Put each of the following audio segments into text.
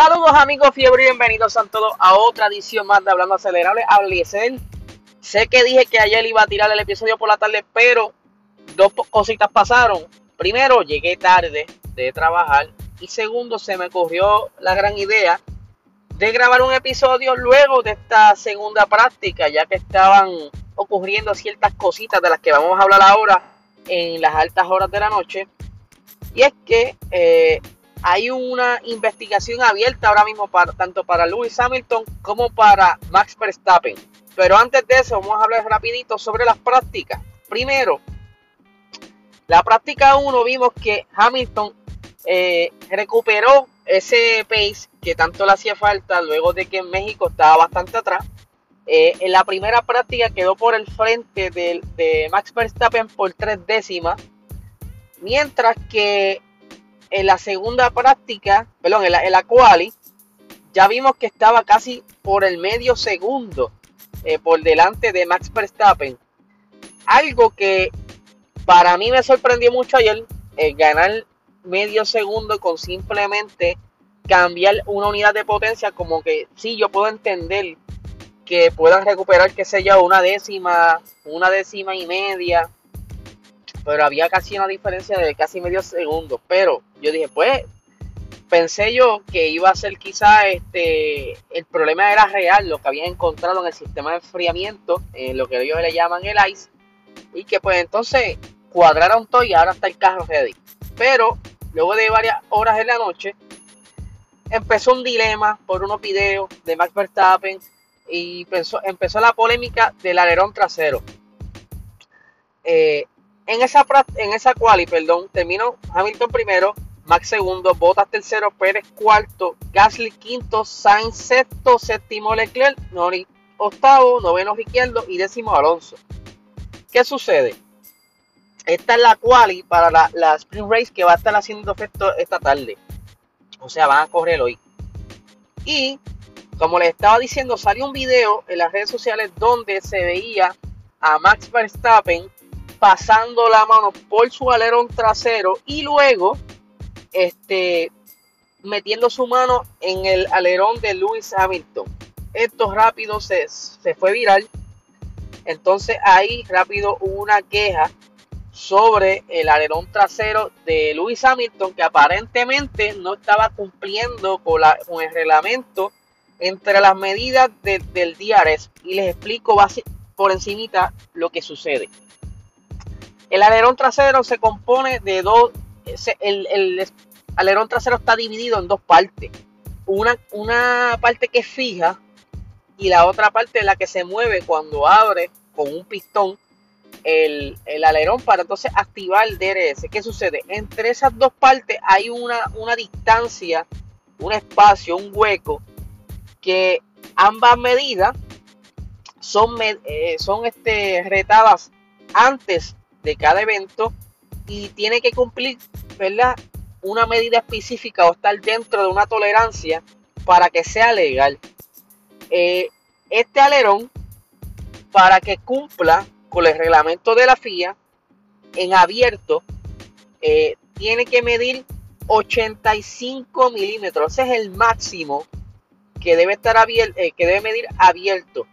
Saludos amigos fiebre y bienvenidos a todos a otra edición más de Hablando Acelerable. Sé que dije que ayer iba a tirar el episodio por la tarde, pero dos cositas pasaron. Primero, llegué tarde de trabajar. Y segundo, se me ocurrió la gran idea de grabar un episodio luego de esta segunda práctica, ya que estaban ocurriendo ciertas cositas de las que vamos a hablar ahora en las altas horas de la noche. Y es que eh, hay una investigación abierta ahora mismo tanto para Lewis Hamilton como para Max Verstappen. Pero antes de eso vamos a hablar rapidito sobre las prácticas. Primero, la práctica 1 vimos que Hamilton eh, recuperó ese pace que tanto le hacía falta luego de que en México estaba bastante atrás. Eh, en la primera práctica quedó por el frente de Max Verstappen por tres décimas. Mientras que en la segunda práctica, perdón, en la, quali, ya vimos que estaba casi por el medio segundo eh, por delante de Max Verstappen. Algo que para mí me sorprendió mucho ayer, el ganar medio segundo con simplemente cambiar una unidad de potencia, como que sí, yo puedo entender que puedan recuperar, qué sé yo, una décima, una décima y media, pero había casi una diferencia de casi medio segundo. Pero yo dije, pues, pensé yo que iba a ser quizá este, el problema era real, lo que habían encontrado en el sistema de enfriamiento, en lo que ellos le llaman el ICE, y que pues entonces cuadraron todo y ahora está el carro ready. Pero luego de varias horas en la noche, empezó un dilema por unos videos de Max Verstappen y empezó, la polémica del alerón trasero. Eh, en esa, en esa quali, perdón, terminó Hamilton primero, Max segundo, Bottas tercero, Pérez cuarto, Gasly quinto, Sainz sexto, séptimo Leclerc, Norris octavo, noveno Ricciardo y décimo Alonso. ¿Qué sucede? Esta es la quali para la, la Sprint Race que va a estar haciendo efecto esta tarde. O sea, van a correr hoy. Y como les estaba diciendo, salió un video en las redes sociales donde se veía a Max Verstappen pasando la mano por su alerón trasero y luego este, metiendo su mano en el alerón de Lewis Hamilton. Esto rápido se, se fue viral. Entonces ahí rápido hubo una queja sobre el alerón trasero de Lewis Hamilton que aparentemente no estaba cumpliendo con, el reglamento entre las medidas del DRS y les explico por encimita lo que sucede. El alerón trasero se compone de dos. El, alerón trasero está dividido en dos partes. Una, una parte que es fija y la otra parte es la que se mueve cuando abre con un pistón el, el, alerón para entonces activar el DRS. ¿Qué sucede? Entre esas dos partes hay una, una distancia, un espacio, un hueco que ambas medidas son, eh, son este, retadas antes de cada evento y tiene que cumplir, ¿verdad? Una medida específica o estar dentro de una tolerancia para que sea legal. Eh, este alerón, para que cumpla con el reglamento de la FIA, en abierto, eh, tiene que medir 85 milímetros. Ese es el máximo que debe estar abierto, eh, que debe medir abierto.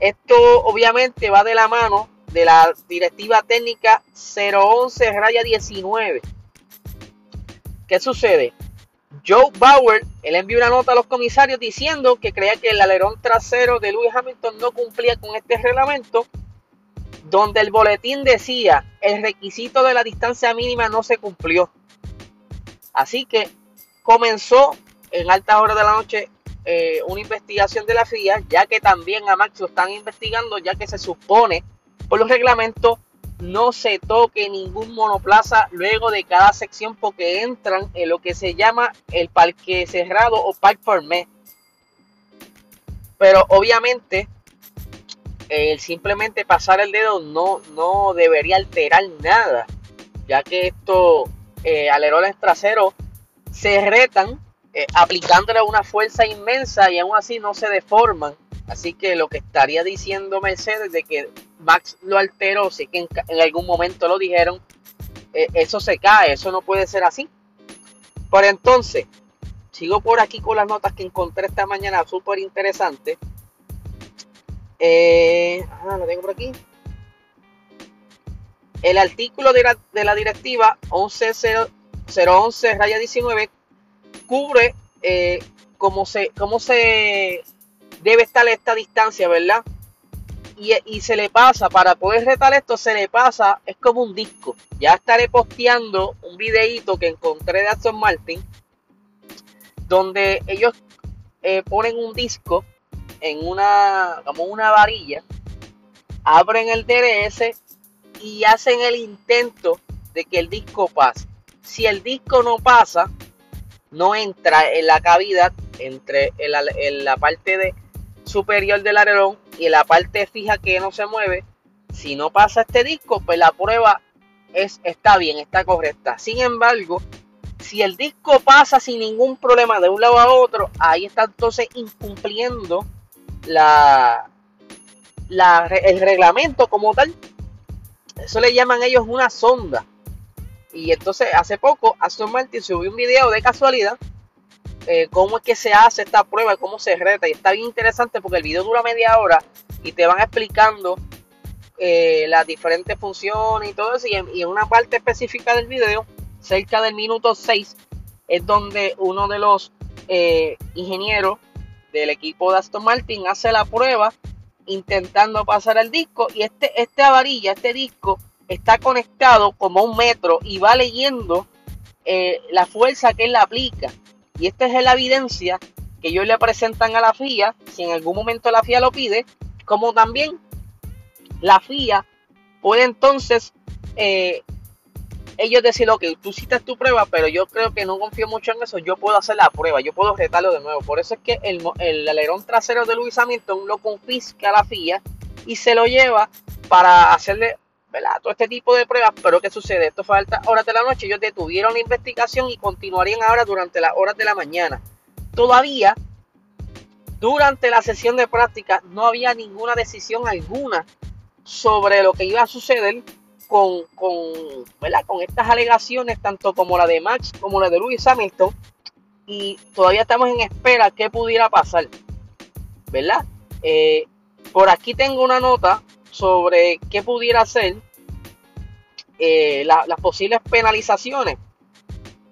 Esto obviamente va de la mano de la directiva técnica 011 raya 19. ¿Qué sucede? Joe Bauer, él envió una nota a los comisarios diciendo que creía que el alerón trasero de Lewis Hamilton no cumplía con este reglamento, donde el boletín decía el requisito de la distancia mínima no se cumplió. Así que comenzó en altas horas de la noche eh, una investigación de la FIA, ya que también a Max lo están investigando, ya que se supone por los reglamentos no se toque ningún monoplaza luego de cada sección porque entran en lo que se llama el parque cerrado o park me Pero obviamente el simplemente pasar el dedo no, no debería alterar nada, ya que estos eh, alerones traseros se retan eh, aplicándole una fuerza inmensa y aún así no se deforman. Así que lo que estaría diciendo Mercedes de que Max lo alteró, sé que en, algún momento lo dijeron, eh, eso se cae, eso no puede ser así. Por entonces, sigo por aquí con las notas que encontré esta mañana, súper interesante. Eh, lo tengo por aquí. El artículo de la, de la directiva 11011-19 cubre eh, cómo, se, cómo se debe estar esta distancia, ¿verdad? Y, se le pasa, para poder retar esto, se le pasa, es como un disco. Ya estaré posteando un videito que encontré de Aston Martin, donde ellos eh, ponen un disco en una, como una varilla, abren el DRS y hacen el intento de que el disco pase. Si el disco no pasa, no entra en la cavidad entre la parte de superior del alerón y la parte fija que no se mueve. Si no pasa este disco, pues la prueba es, está bien, está correcta. Sin embargo, si el disco pasa sin ningún problema de un lado a otro, ahí está entonces incumpliendo la, la, el reglamento como tal. Eso le llaman ellos una sonda. Y entonces hace poco Aston Martin subió un video de casualidad eh, cómo es que se hace esta prueba, cómo se reta. Y está bien interesante porque el video dura media hora y te van explicando eh, las diferentes funciones y todo eso. Y en, una parte específica del video, cerca del minuto 6, es donde uno de los eh, ingenieros del equipo de Aston Martin hace la prueba intentando pasar el disco. Y este, esta varilla, este disco, está conectado como un metro y va leyendo la fuerza que él aplica. Y esta es la evidencia que ellos le presentan a la FIA, si en algún momento la FIA lo pide, como también la FIA puede entonces eh, ellos decir, ok, tú citas tu prueba, pero yo creo que no confío mucho en eso, yo puedo hacer la prueba, yo puedo retarlo de nuevo. Por eso es que el, el alerón trasero de Luis Hamilton lo confisca a la FIA y se lo lleva para hacerle todo este tipo de pruebas, pero ¿qué sucede? Esto falta horas de la noche, ellos detuvieron la investigación y continuarían ahora durante las horas de la mañana. Todavía, durante la sesión de práctica, no había ninguna decisión alguna sobre lo que iba a suceder con, con, con estas alegaciones, tanto como la de Max como la de Lewis Hamilton, y todavía estamos en espera qué pudiera pasar, ¿verdad? Eh, por aquí tengo una nota sobre qué pudiera ser eh, las posibles penalizaciones.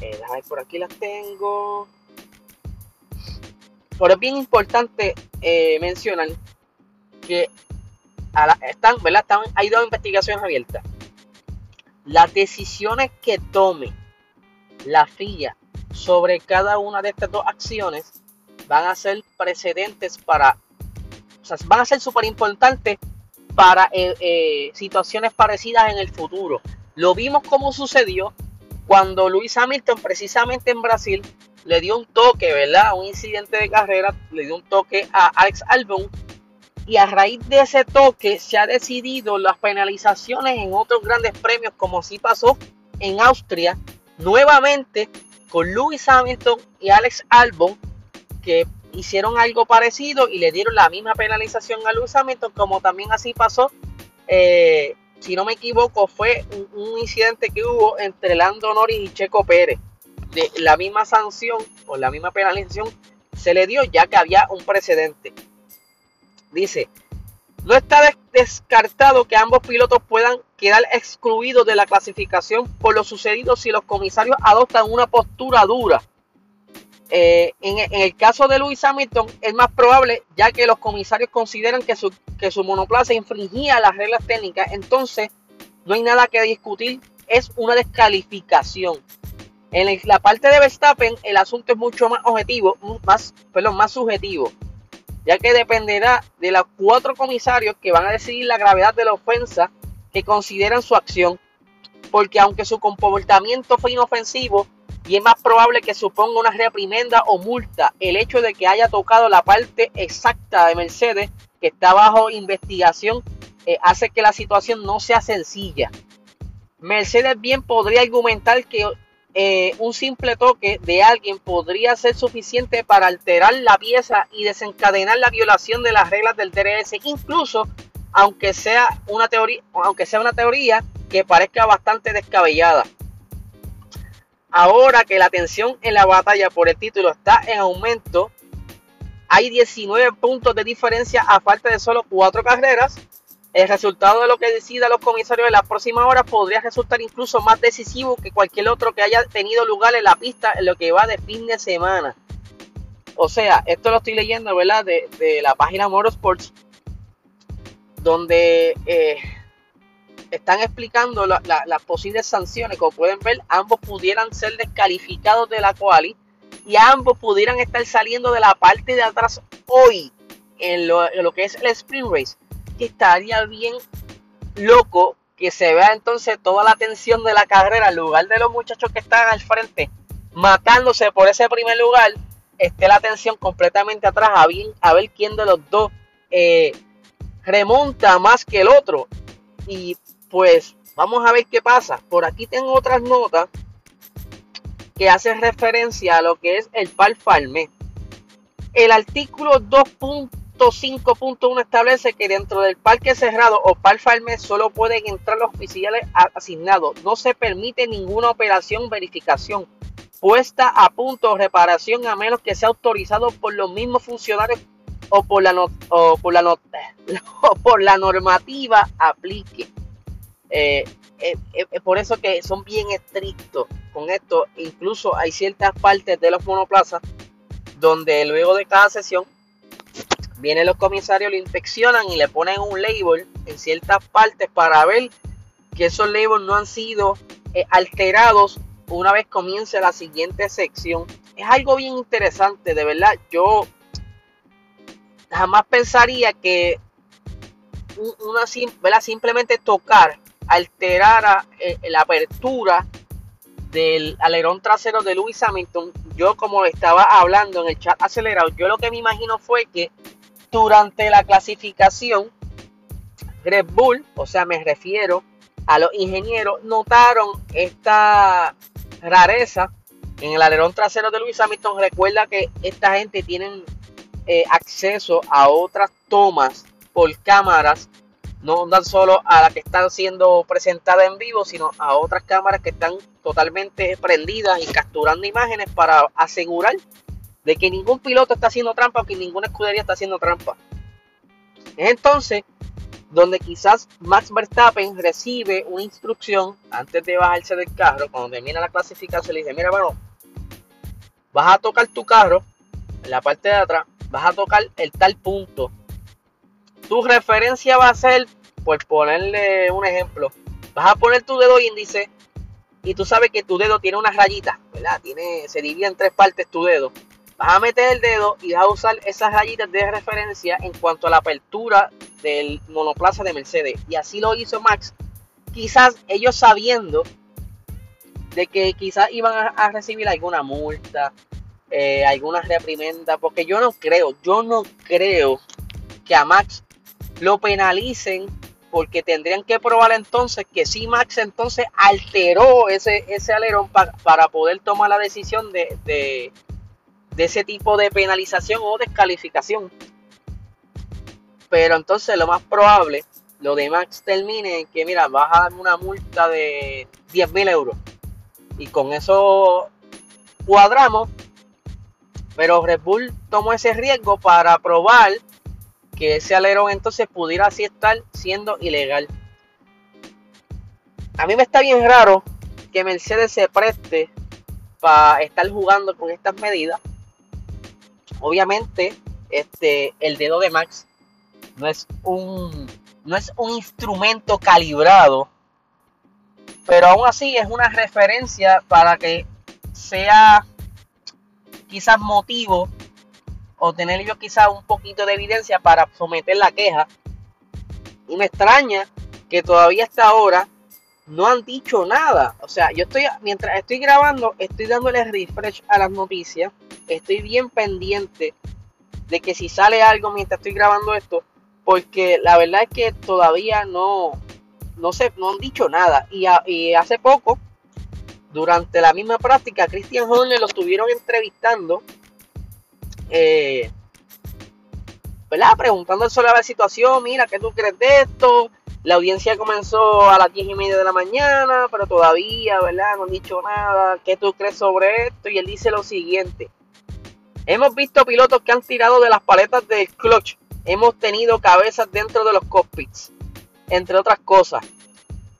Eh, por aquí las tengo. Pero es bien importante eh, mencionar que están, ¿verdad? Están, hay dos investigaciones abiertas. Las decisiones que tome la FIA sobre cada una de estas dos acciones van a ser precedentes para, o sea, van a ser súper importantes para eh, eh, situaciones parecidas en el futuro. Lo vimos como sucedió cuando Luis Hamilton, precisamente en Brasil, le dio un toque, ¿verdad? Un incidente de carrera, le dio un toque a Alex Albon. Y a raíz de ese toque se ha decidido las penalizaciones en otros grandes premios, como sí pasó en Austria, nuevamente con Luis Hamilton y Alex Albon, que hicieron algo parecido y le dieron la misma penalización a Lewis Hamilton, como también así pasó, eh, si no me equivoco, fue un, incidente que hubo entre Lando Norris y Checo Pérez. De la misma sanción o la misma penalización se le dio ya que había un precedente. Dice, no está descartado que ambos pilotos puedan quedar excluidos de la clasificación por lo sucedido si los comisarios adoptan una postura dura eh, en, el caso de Lewis Hamilton es más probable ya que los comisarios consideran que su, que su monoplaza infringía las reglas técnicas, entonces no hay nada que discutir, es una descalificación. En la parte de Verstappen el asunto es mucho más objetivo, más, perdón, más subjetivo, ya que dependerá de los cuatro comisarios que van a decidir la gravedad de la ofensa que consideran su acción, porque aunque su comportamiento fue inofensivo, y es más probable que suponga una reprimenda o multa el hecho de que haya tocado la parte exacta de Mercedes que está bajo investigación eh, hace que la situación no sea sencilla. Mercedes bien podría argumentar que eh, un simple toque de alguien podría ser suficiente para alterar la pieza y desencadenar la violación de las reglas del DRS, incluso aunque sea una teoría, aunque sea una teoría que parezca bastante descabellada. Ahora que la tensión en la batalla por el título está en aumento, hay 19 puntos de diferencia a falta de solo 4 carreras. El resultado de lo que decida los comisarios en las próximas horas podría resultar incluso más decisivo que cualquier otro que haya tenido lugar en la pista en lo que va de fin de semana. O sea, esto lo estoy leyendo, ¿verdad? De, la página Motorsports, donde eh, están explicando las posibles sanciones. Como pueden ver, ambos pudieran ser descalificados de la quali y ambos pudieran estar saliendo de la parte de atrás hoy en lo, que es el sprint race. Que estaría bien loco que se vea entonces toda la tensión de la carrera en lugar de los muchachos que están al frente matándose por ese primer lugar esté la atención completamente atrás a, ver quién de los dos eh, remonta más que el otro. Pues vamos a ver qué pasa. Por aquí tengo otras notas que hacen referencia a lo que es el par farme. El artículo 2.5.1 establece que dentro del parque cerrado o par farme solo pueden entrar los oficiales asignados. No se permite ninguna operación verificación puesta a punto o reparación a menos que sea autorizado por los mismos funcionarios o por la, la, por la normativa aplique. Eh, eh, eh, por eso que son bien estrictos con esto. Incluso hay ciertas partes de los monoplazas donde luego de cada sesión vienen los comisarios, lo inspeccionan y le ponen un label en ciertas partes para ver que esos labels no han sido alterados una vez comience la siguiente sección. Es algo bien interesante, de verdad. Yo jamás pensaría que una simplemente tocar alterara eh, la apertura del alerón trasero de Lewis Hamilton. Yo como estaba hablando en el chat acelerado, yo lo que me imagino fue que durante la clasificación Red Bull, o sea, me refiero a los ingenieros, notaron esta rareza en el alerón trasero de Luis Hamilton. Recuerda que esta gente tiene eh, acceso a otras tomas por cámaras, no tan solo a las que están siendo presentadas en vivo, sino a otras cámaras que están totalmente prendidas y capturando imágenes para asegurar de que ningún piloto está haciendo trampa o que ninguna escudería está haciendo trampa. entonces donde quizás Max Verstappen recibe una instrucción antes de bajarse del carro, cuando termina la clasificación, le dice, mira, bueno, vas a tocar tu carro en la parte de atrás, vas a tocar el tal punto. Tu referencia va a ser, por ponerle un ejemplo, vas a poner tu dedo índice y tú sabes que tu dedo tiene una rayita, ¿verdad? Tiene, se divide en tres partes tu dedo. Vas a meter el dedo y vas a usar esas rayitas de referencia en cuanto a la apertura del monoplaza de Mercedes. Y así lo hizo Max. Quizás ellos sabiendo de que quizás iban a, recibir alguna multa, eh, alguna reprimenda, porque yo no creo, yo no creo que a Max lo penalicen porque tendrían que probar entonces que si Max entonces alteró ese, ese alerón para poder tomar la decisión de, de ese tipo de penalización o descalificación. Pero entonces lo más probable, lo de Max termine en que, mira, vas a darme una multa de 10 mil euros. Y con eso cuadramos. Pero Red Bull tomó ese riesgo para probar que ese alerón entonces pudiera así estar siendo ilegal. A mí me está bien raro que Mercedes se preste para estar jugando con estas medidas obviamente este, el dedo de Max no es un, no es un instrumento calibrado, pero aún así es una referencia para que sea quizás motivo o tener yo quizás un poquito de evidencia para someter la queja. Y me extraña que todavía hasta ahora no han dicho nada. O sea, yo estoy, mientras estoy grabando, estoy dándole refresh a las noticias. Estoy bien pendiente de que si sale algo mientras estoy grabando esto, porque la verdad es que todavía no, no, sé, no han dicho nada. Y, hace poco, durante la misma práctica, Christian Horner lo estuvieron entrevistando. Eh, ¿verdad? Preguntando sobre la situación, mira, ¿qué tú crees de esto? La audiencia comenzó a las 10 y media de la mañana, pero todavía, ¿verdad? No han dicho nada. ¿Qué tú crees sobre esto? Y él dice lo siguiente. Hemos visto pilotos que han tirado de las paletas del clutch. Hemos tenido cabezas dentro de los cockpits, entre otras cosas.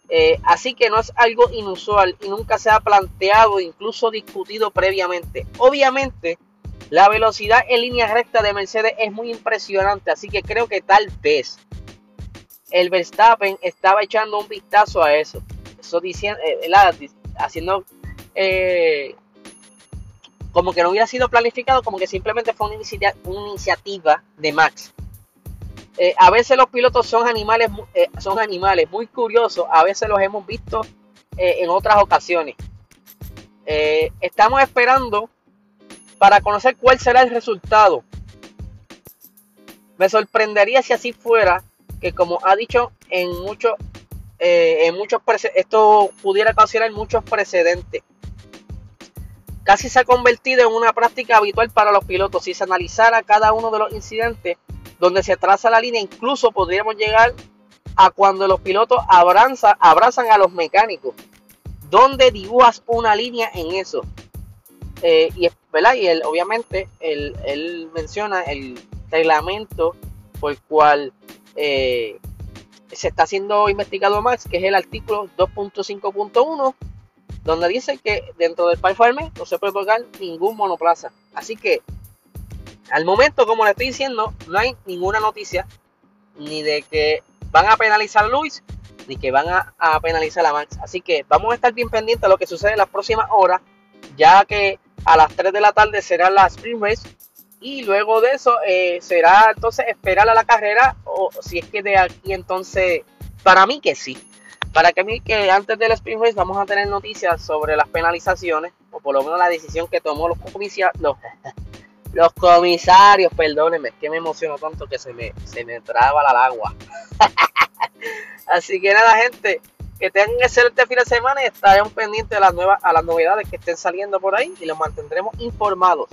Eh, así que no es algo inusual y nunca se ha planteado, incluso discutido previamente. Obviamente, la velocidad en línea recta de Mercedes es muy impresionante, así que creo que tal vez el Verstappen estaba echando un vistazo a eso. Eso diciendo, eh, haciendo eh, como que no hubiera sido planificado, como que simplemente fue una, iniciativa de Max. Eh, a veces los pilotos son animales, son animales muy curiosos, a veces los hemos visto en otras ocasiones. estamos esperando para conocer cuál será el resultado. Me sorprendería si así fuera, que como ha dicho en muchos, eh, en muchos esto pudiera ocasionar muchos precedentes. Casi se ha convertido en una práctica habitual para los pilotos. Si se analizara cada uno de los incidentes donde se traza la línea, incluso podríamos llegar a cuando los pilotos abrazan, abrazan a los mecánicos. ¿Dónde dibujas una línea en eso? Eh, y, ¿verdad? y él, obviamente él, menciona el reglamento por el cual eh, se está haciendo investigado más, que es el artículo 2.5.1, donde dice que dentro del Farme no se puede tocar ningún monoplaza. Así que al momento, como le estoy diciendo, no hay ninguna noticia ni de que van a penalizar a Luis, ni que van a, a penalizar a Max. Así que vamos a estar bien pendientes de lo que sucede en las próximas horas, ya que a las 3 de la tarde será la Spring Race. Y luego de eso eh, será entonces esperar a la carrera. O si es que de aquí entonces. Para mí que sí. Para que mí que antes del Spring Race vamos a tener noticias sobre las penalizaciones. O por lo menos la decisión que tomó los comisarios. Los comisarios, perdónenme, que me emociono tanto que se me, se me traba la agua. Así que nada, gente. Que tengan excelente fin de semana y estaremos pendientes de las nuevas, a las novedades que estén saliendo por ahí y los mantendremos informados.